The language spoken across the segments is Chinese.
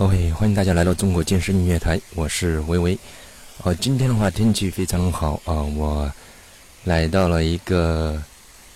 OK，欢迎大家来到中国健身音乐台，我是维维。呃，今天的话天气非常好啊，我来到了一个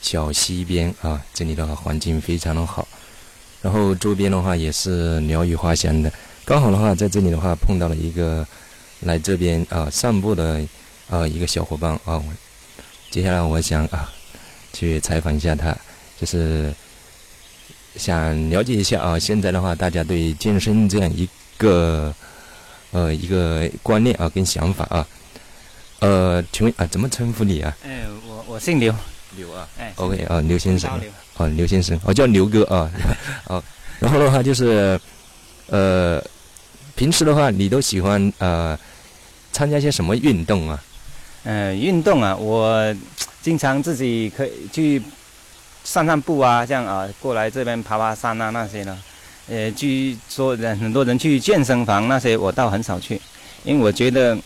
小溪边啊，这里的话环境非常的好，然后周边的话也是鸟语花香的。刚好的话在这里的话碰到了一个来这边啊散步的啊一个小伙伴啊，接下来我想啊去采访一下他，就是想了解一下啊，现在的话大家对健身这样一个。呃，一个观念啊，跟想法啊，呃，请问啊，怎么称呼你啊？哎，我我姓刘，刘啊，哎，OK 啊，刘先生，哦，刘先生，我叫刘哥啊，哦，然后的话就是，呃，平时的话你都喜欢呃参加些什么运动啊？呃，运动啊，我经常自己可以去散散步啊，这样啊，过来这边爬爬山啊那些呢。呃，据说人很多人去健身房那些，我倒很少去，因为我觉得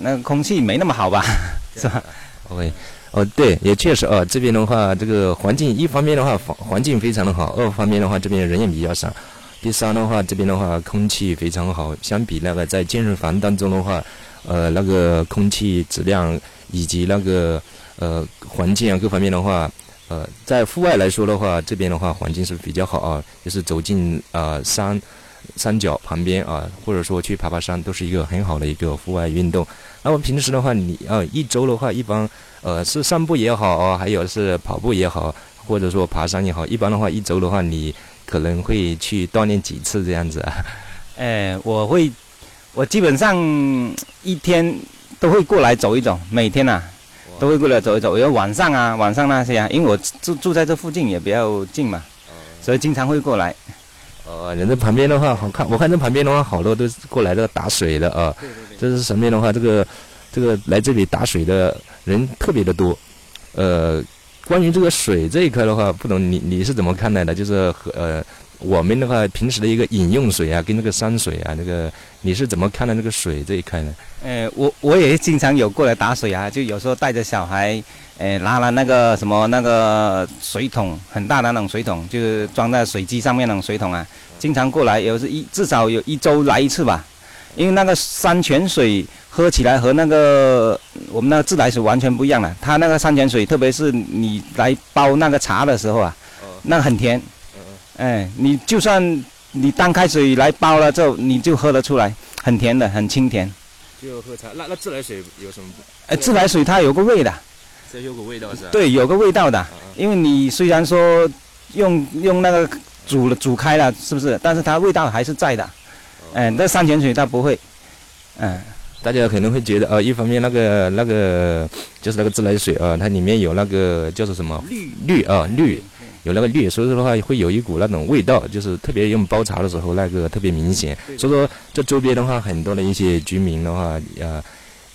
那个空气没那么好吧，是吧？OK，哦，对，也确实啊，这边的话，这个环境一方面的话环环境非常的好，二方面的话这边人也比较少，第三的话这边的话空气非常好，相比那个在健身房当中的话，呃，那个空气质量以及那个呃环境啊各方面的话。呃，在户外来说的话，这边的话环境是比较好啊，就是走进呃山山脚旁边啊，或者说去爬爬山，都是一个很好的一个户外运动。那么平时的话，你呃一周的话，一般呃是散步也好啊，还有是跑步也好，或者说爬山也好，一般的话一周的话，你可能会去锻炼几次这样子啊？哎，我会，我基本上一天都会过来走一走，每天呐。都会过来走一走，有晚上啊，晚上那些啊，因为我住住在这附近也比较近嘛，所以经常会过来。呃，人在旁边的话好看，我看这旁边的话好多都是过来这打水的啊。对对对。这是什么的话，这个这个来这里打水的人特别的多。呃，关于这个水这一块的话，不懂你你是怎么看待的？就是和呃。我们的话，平时的一个饮用水啊，跟那个山水啊，那个你是怎么看的那个水这一块呢？呃，我我也经常有过来打水啊，就有时候带着小孩，呃，拿了那个什么那个水桶，很大的那种水桶，就是装在水机上面那种水桶啊，经常过来，有时一至少有一周来一次吧。因为那个山泉水喝起来和那个我们那个自来水完全不一样了，它那个山泉水，特别是你来煲那个茶的时候啊，那很甜。哎，你就算你当开水来煲了之后，你就喝得出来，很甜的，很清甜。就喝茶，那那自来水有什么？哎，自来水它有个味的。这有个味道是吧？对，有个味道的。因为你虽然说用用那个煮了煮开了，是不是？但是它味道还是在的。哎，那山泉水它不会。嗯，大家可能会觉得，呃，一方面那个那个就是那个自来水啊，它里面有那个叫做什么氯氯啊氯。有那个绿，所以说的话会有一股那种味道，就是特别用煲茶的时候那个特别明显。所以说这周边的话，很多的一些居民的话，呃，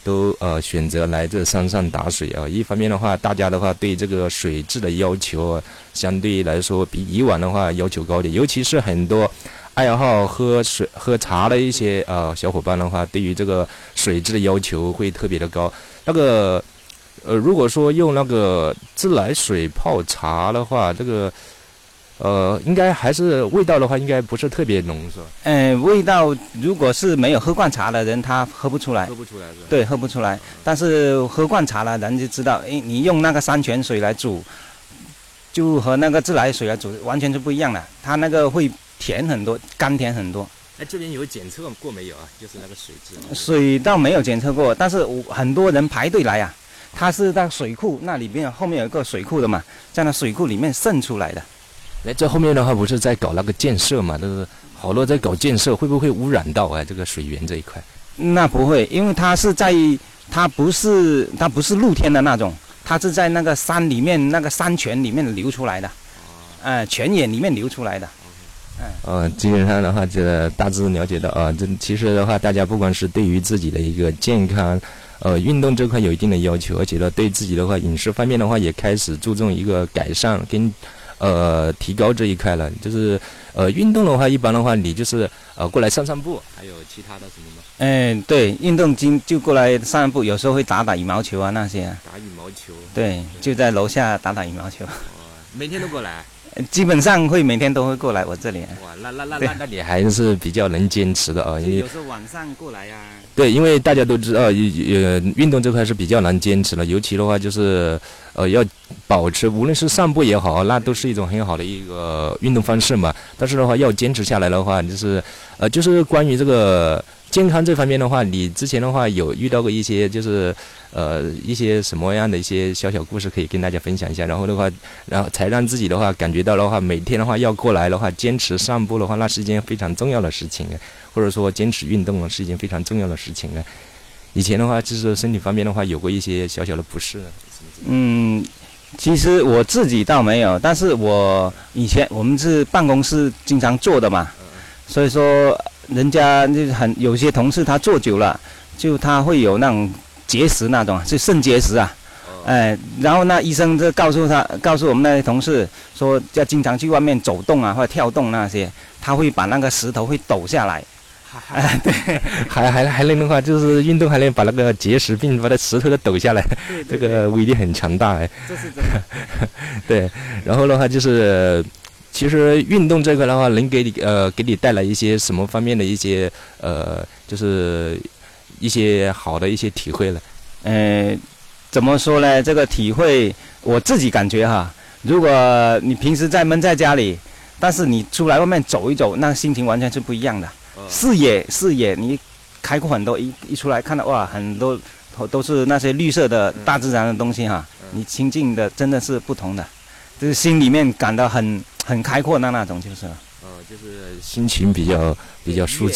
都呃选择来这山上打水啊。一方面的话，大家的话对这个水质的要求相对来说比以往的话要求高点，尤其是很多爱好喝水喝茶的一些呃小伙伴的话，对于这个水质的要求会特别的高。那个。呃，如果说用那个自来水泡茶的话，这个，呃，应该还是味道的话，应该不是特别浓，是吧？嗯，味道如果是没有喝惯茶的人，他喝不出来。喝不出来是吧？对，喝不出来。但是喝惯茶了，人就知道，哎，你用那个山泉水来煮，就和那个自来水来煮完全是不一样的。它那个会甜很多，甘甜很多。哎，这边有检测过没有啊？就是那个水质。水倒没有检测过，但是我很多人排队来啊。它是在水库那里边，后面有一个水库的嘛，在那水库里面渗出来的。哎，这后面的话不是在搞那个建设嘛？都是好多在搞建设，会不会污染到啊这个水源这一块？那不会，因为它是在，它不是它不是露天的那种，它是在那个山里面那个山泉里面流出来的，哎，泉眼里面流出来的。嗯，基本上的话，这大致了解到啊，这其实的话，大家不管是对于自己的一个健康。呃，运动这块有一定的要求，而且呢，对自己的话，饮食方面的话，也开始注重一个改善跟呃提高这一块了。就是呃，运动的话，一般的话，你就是呃过来散散步，还有其他的什么吗？嗯，对，运动经就过来散散步，有时候会打打羽毛球啊那些。打羽毛球。对，就在楼下打打羽毛球。每天都过来。基本上会每天都会过来我这里。哇，那那那那你还是比较能坚持的啊，因为有时候晚上过来呀。对，因为大家都知道，呃，运动这块是比较难坚持的，尤其的话就是，呃，要保持，无论是散步也好，那都是一种很好的一个运动方式嘛。但是的话，要坚持下来的话，就是，呃，就是关于这个健康这方面的话，你之前的话有遇到过一些，就是，呃，一些什么样的一些小小故事可以跟大家分享一下。然后的话，然后才让自己的话感觉到的话，每天的话要过来的话，坚持散步的话，那是一件非常重要的事情。或者说坚持运动啊，是一件非常重要的事情啊。以前的话，就是身体方面的话，有过一些小小的不适。嗯，其实我自己倒没有，但是我以前我们是办公室经常坐的嘛，所以说人家就很有些同事他坐久了，就他会有那种结石那种，就肾结石啊。哎，然后那医生就告诉他，告诉我们那些同事说，要经常去外面走动啊，或者跳动那些，他会把那个石头会抖下来。哎，对，还还还能的话，就是运动还能把那个结石病把那石头都抖下来，这个威力很强大哎。这是真的。对，然后的话就是，其实运动这块的话，能给你呃给你带来一些什么方面的一些呃，就是一些好的一些体会了。嗯，怎么说呢？这个体会我自己感觉哈，如果你平时在闷在家里，但是你出来外面走一走，那心情完全是不一样的。视野视野，你开阔很多，一一出来看到哇，很多都都是那些绿色的大自然的东西哈，你亲近的真的是不同的，就是心里面感到很很开阔的那种，就是。呃，就是心情比较比较舒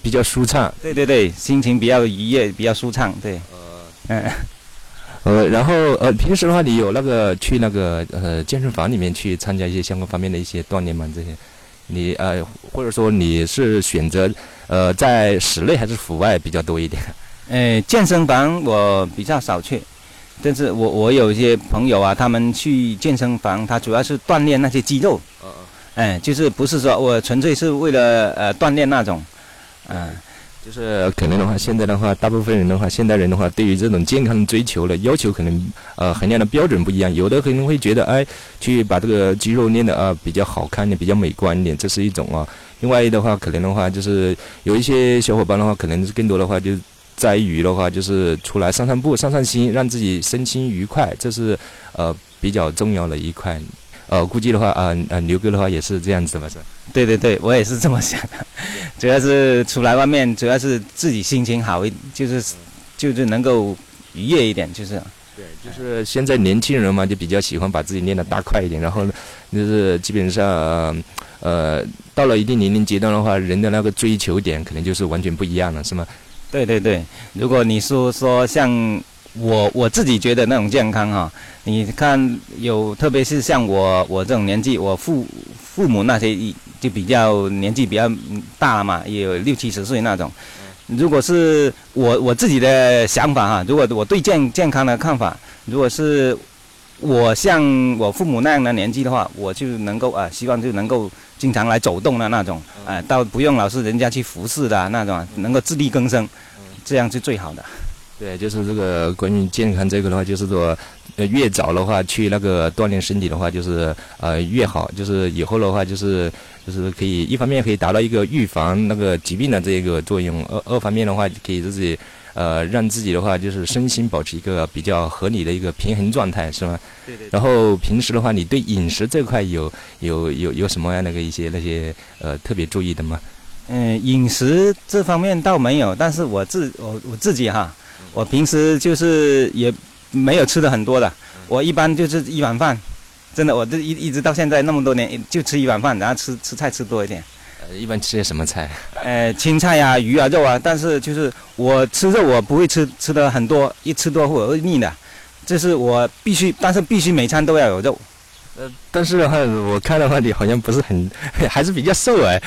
比较舒畅。对对对，心情比较愉悦，比较舒畅，对。呃，嗯，呃，然后呃，平时的话，你有那个去那个呃健身房里面去参加一些相关方面的一些锻炼吗？这些？你呃，或者说你是选择呃在室内还是户外比较多一点？呃，健身房我比较少去，但是我我有一些朋友啊，他们去健身房，他主要是锻炼那些肌肉。哎，就是不是说我纯粹是为了呃锻炼那种，嗯。就是可能的话，现在的话，大部分人的话，现代人的话，对于这种健康的追求的要求，可能呃衡量的标准不一样。有的可能会觉得，哎，去把这个肌肉练的啊比较好看点，比较美观一点，这是一种啊。另外的话，可能的话就是有一些小伙伴的话，可能是更多的话就在于的话，就是出来散散步、散散心，让自己身心愉快，这是呃比较重要的一块。呃，估计的话，啊呃，牛哥的话也是这样子吧，是吧？对对对，我也是这么想的。主要是出来外面，主要是自己心情好一，就是就是能够愉悦一点，就是。对，就是现在年轻人嘛，就比较喜欢把自己练得大块一点，然后就是基本上，呃，到了一定年龄阶段的话，人的那个追求点可能就是完全不一样了，是吗？对对对，如果你说说像。我我自己觉得那种健康哈，你看有，特别是像我我这种年纪，我父父母那些就比较年纪比较大了嘛，也有六七十岁那种。如果是我我自己的想法哈，如果我对健健康的看法，如果是我像我父母那样的年纪的话，我就能够啊，希望就能够经常来走动的那种，啊，倒不用老是人家去服侍的那种，能够自力更生，这样是最好的。对，就是这个关于健康这个的话，就是说，呃，越早的话去那个锻炼身体的话，就是呃越好，就是以后的话就是就是可以一方面可以达到一个预防那个疾病的这个作用，二二方面的话可以自己呃让自己的话就是身心保持一个比较合理的一个平衡状态，是吗？对对。然后平时的话，你对饮食这块有有有有什么样那个一些那些呃特别注意的吗？嗯，饮食这方面倒没有，但是我自我我自己哈。我平时就是也没有吃的很多的，我一般就是一碗饭，真的，我这一一直到现在那么多年就吃一碗饭，然后吃吃菜吃多一点。呃，一般吃些什么菜？呃，青菜呀、鱼啊、肉啊，但是就是我吃肉我不会吃吃的很多，一吃多会腻的，这是我必须，但是必须每餐都要有肉。呃，但是的话，我看的话，你好像不是很，还是比较瘦哎。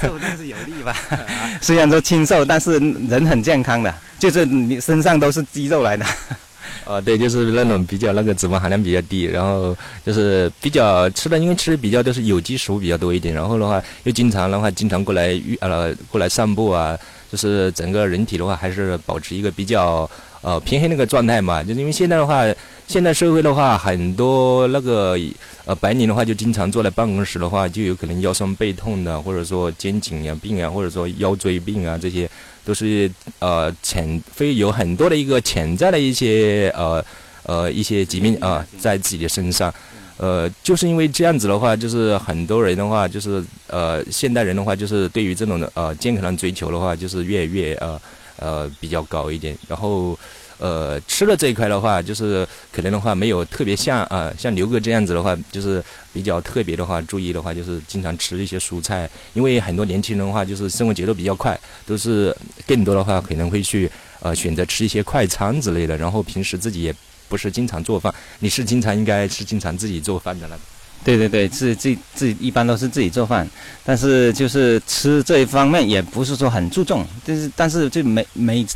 瘦但是有力吧？虽然说清瘦，但是人很健康的，就是你身上都是肌肉来的。哦，对，就是那种比较那个脂肪含量比较低，然后就是比较吃的，因为吃的比较都是有机食物比较多一点，然后的话又经常的话经常过来呃过来散步啊，就是整个人体的话还是保持一个比较呃平衡那个状态嘛，就是因为现在的话，现在社会的话，很多那个呃白领的话，就经常坐在办公室的话，就有可能腰酸背痛的，或者说肩颈呀病啊，或者说腰椎病啊，这些都是呃潜会有很多的一个潜在的一些呃呃一些疾病啊在自己的身上。呃，就是因为这样子的话，就是很多人的话，就是呃，现代人的话，就是对于这种的呃健康的追求的话，就是越越呃呃比较高一点。然后呃吃的这一块的话，就是可能的话没有特别像啊像刘哥这样子的话，就是比较特别的话，注意的话就是经常吃一些蔬菜。因为很多年轻人的话，就是生活节奏比较快，都是更多的话可能会去呃选择吃一些快餐之类的。然后平时自己也。不是经常做饭，你是经常应该是经常自己做饭的了。对对对，自自自己一般都是自己做饭，但是就是吃这一方面也不是说很注重，就是但是就每每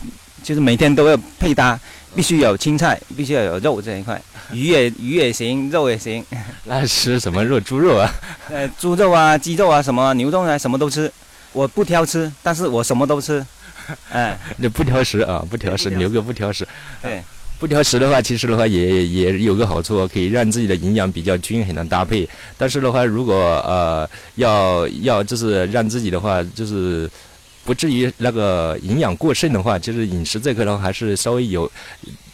就是每天都要配搭，必须有青菜，必须要有肉这一块，鱼也鱼也行，肉也行。那吃什么肉？猪肉啊？呃，猪肉啊，鸡肉啊，什么牛肉啊，什么都吃。我不挑吃，但是我什么都吃。哎，那不挑食啊，不挑食，牛哥不挑食。对。不挑食的话，其实的话也也有个好处，可以让自己的营养比较均衡的搭配。但是的话，如果呃要要就是让自己的话就是不至于那个营养过剩的话，就是饮食这块的话还是稍微有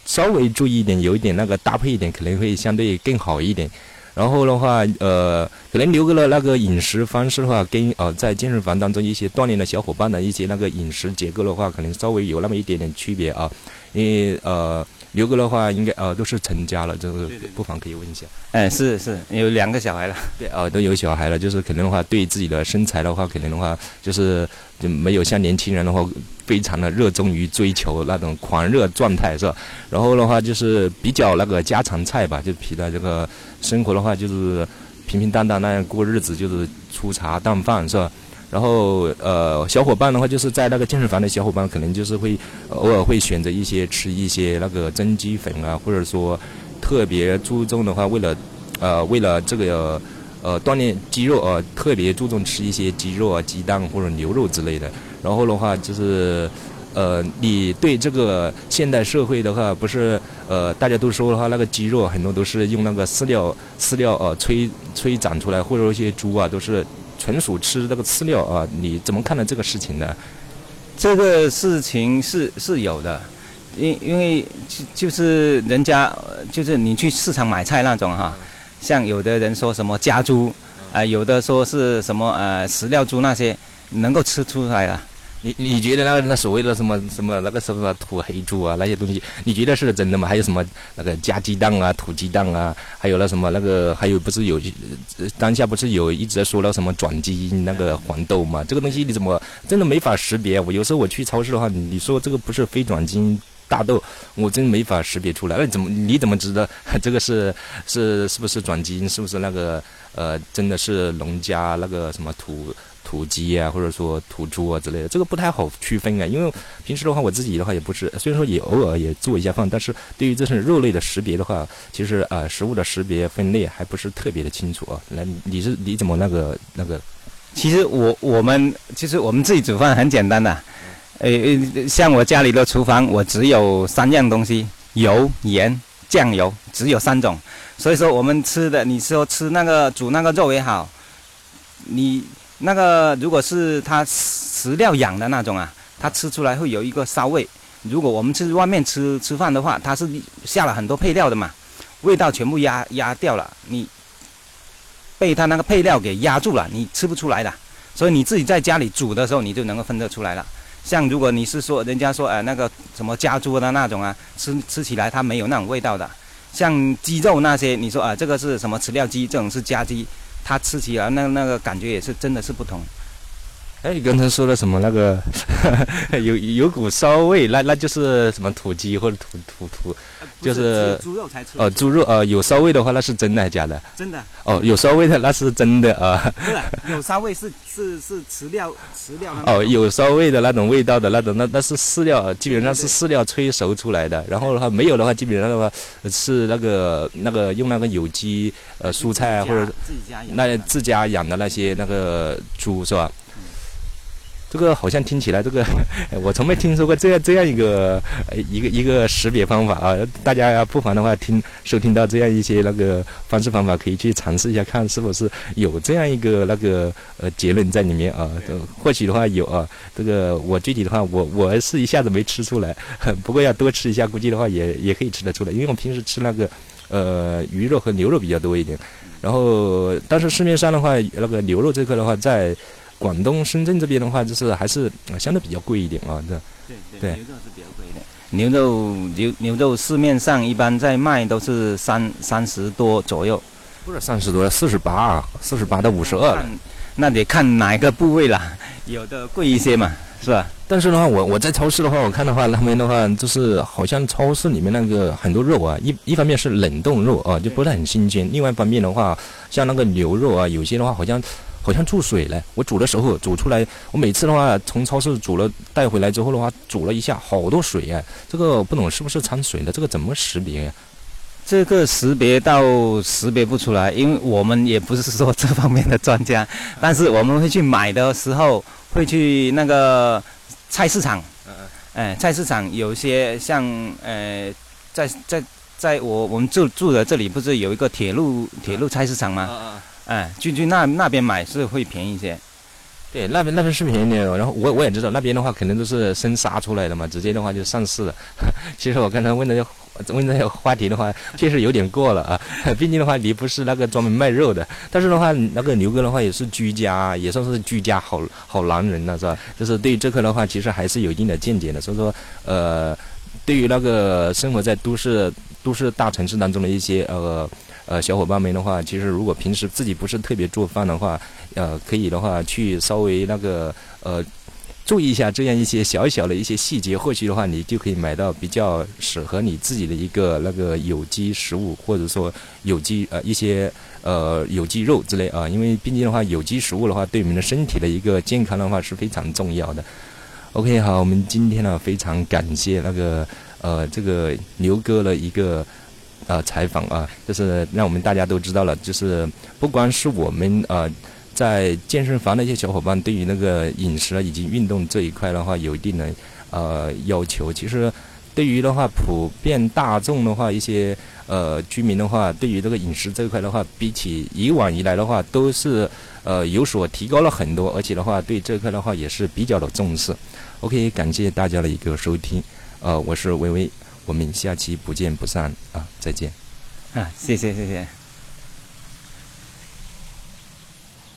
稍微注意一点，有一点那个搭配一点，可能会相对更好一点。然后的话，呃，可能刘哥的那个饮食方式的话，跟呃在健身房当中一些锻炼的小伙伴的一些那个饮食结构的话，可能稍微有那么一点点区别啊，因为呃。刘哥的话，应该呃都是成家了，这个不妨可以问一下。哎，是是，有两个小孩了。对，哦，都有小孩了，就是可能的话，对自己的身材的话，可能的话，就是就没有像年轻人的话，非常的热衷于追求那种狂热状态，是吧？然后的话，就是比较那个家常菜吧，就皮的这个生活的话，就是平平淡淡那样过日子，就是粗茶淡饭，是吧？然后，呃，小伙伴的话，就是在那个健身房的小伙伴，可能就是会偶尔会选择一些吃一些那个增肌粉啊，或者说特别注重的话，为了呃为了这个呃锻炼肌肉啊，特别注重吃一些鸡肉啊、鸡蛋或者牛肉之类的。然后的话，就是呃，你对这个现代社会的话，不是呃大家都说的话，那个鸡肉很多都是用那个饲料饲料呃催催长出来，或者说一些猪啊都是。纯属吃那个饲料啊？你怎么看待这个事情呢？这个事情是是有的，因因为就就是人家就是你去市场买菜那种哈，像有的人说什么家猪，啊，有的说是什么呃饲料猪那些，能够吃出来啊。你你觉得那个那所谓的什么什么那个什么土黑猪啊那些东西，你觉得是真的吗？还有什么那个加鸡蛋啊土鸡蛋啊，还有那什么那个还有不是有当下不是有一直在说那什么转基因那个黄豆嘛？这个东西你怎么真的没法识别？我有时候我去超市的话，你说这个不是非转基因大豆，我真没法识别出来。那怎么你怎么知道 这个是是是不是转基因？是不是那个呃真的是农家那个什么土？土鸡啊，或者说土猪啊之类的，这个不太好区分啊。因为平时的话，我自己的话也不是，虽然说也偶尔也做一下饭，但是对于这种肉类的识别的话，其实啊，食物的识别分类还不是特别的清楚啊。来，你是你怎么那个那个？其实我我们其实我们自己煮饭很简单的，呃，像我家里的厨房，我只有三样东西：油、盐、酱油，只有三种。所以说我们吃的，你说吃那个煮那个肉也好，你。那个如果是它饲料养的那种啊，它吃出来会有一个骚味。如果我们去外面吃吃饭的话，它是下了很多配料的嘛，味道全部压压掉了，你被它那个配料给压住了，你吃不出来的。所以你自己在家里煮的时候，你就能够分得出来了。像如果你是说人家说呃那个什么家猪的那种啊，吃吃起来它没有那种味道的。像鸡肉那些，你说啊这个是什么饲料鸡，这种是家鸡。它吃起来那那个感觉也是真的是不同。哎，你刚才说的什么那个 有有股骚味，那那就是什么土鸡或者土土土，就是猪肉才吃。哦，猪肉呃有骚味的话，那是真的还是假的？真的。哦，有骚味的那是真的啊。不是，有骚味是是是饲料饲料。哦，有骚味的那种味道的那种，那那是饲料，基本上是饲料催熟出来的。然后的话没有的话，基本上的话是那个那个用那个有机呃蔬菜或者那自家养的那些那个猪是吧？这个好像听起来，这个 我从没听说过这样这样一个呃一个一个识别方法啊！大家不妨的话听收听到这样一些那个方式方法，可以去尝试一下，看是否是有这样一个那个呃结论在里面啊？或许的话有啊，这个我具体的话我我是一下子没吃出来，不过要多吃一下，估计的话也也可以吃得出来，因为我平时吃那个呃鱼肉和牛肉比较多一点，然后但是市面上的话那个牛肉这块的话在。广东深圳这边的话，就是还是相对比较贵一点啊，对。对对，牛肉是比较贵一点。牛肉牛牛肉市面上一般在卖都是三三十多左右，不是三十多，四十八，四十八到五十二。那得看哪一个部位了，有的贵一些嘛，是吧？但是的话，我我在超市的话，我看的话，他们的话就是好像超市里面那个很多肉啊，一一方面是冷冻肉啊，就不是很新鲜；另外一方面的话，像那个牛肉啊，有些的话好像。好像注水了。我煮的时候煮出来，我每次的话从超市煮了带回来之后的话，煮了一下，好多水啊！这个不懂是不是掺水了？这个怎么识别呀？这个识别到识别不出来，因为我们也不是说这方面的专家。但是我们会去买的时候，会去那个菜市场。嗯嗯。哎，菜市场有些像呃，在在在我我们住住的这里，不是有一个铁路铁路菜市场吗？嗯嗯。哎，就去那那边买是会便宜一些，对，那边那边是便宜点。然后我我也知道那边的话，肯定都是生杀出来的嘛，直接的话就上市了。其实我刚才问的问这个话题的话，确实有点过了啊。毕竟的话，你不是那个专门卖肉的，但是的话，那个牛哥的话也是居家，也算是居家好好男人了，是吧？就是对于这块的话，其实还是有一定的见解的。所以说，呃，对于那个生活在都市都市大城市当中的一些呃。呃，小伙伴们的话，其实如果平时自己不是特别做饭的话，呃，可以的话去稍微那个呃，注意一下这样一些小小的一些细节，或许的话你就可以买到比较适合你自己的一个那个有机食物，或者说有机呃一些呃有机肉之类啊。因为毕竟的话，有机食物的话，对我们的身体的一个健康的话是非常重要的。OK，好，我们今天呢非常感谢那个呃这个牛哥的一个。呃，采访啊，就是让我们大家都知道了，就是不光是我们呃，在健身房的一些小伙伴，对于那个饮食啊以及运动这一块的话，有一定的呃要求。其实，对于的话，普遍大众的话，一些呃居民的话，对于这个饮食这一块的话，比起以往以来的话，都是呃有所提高了很多，而且的话，对这块的话也是比较的重视。OK，感谢大家的一个收听，呃，我是微微。我们下期不见不散啊！再见。啊，谢谢谢谢。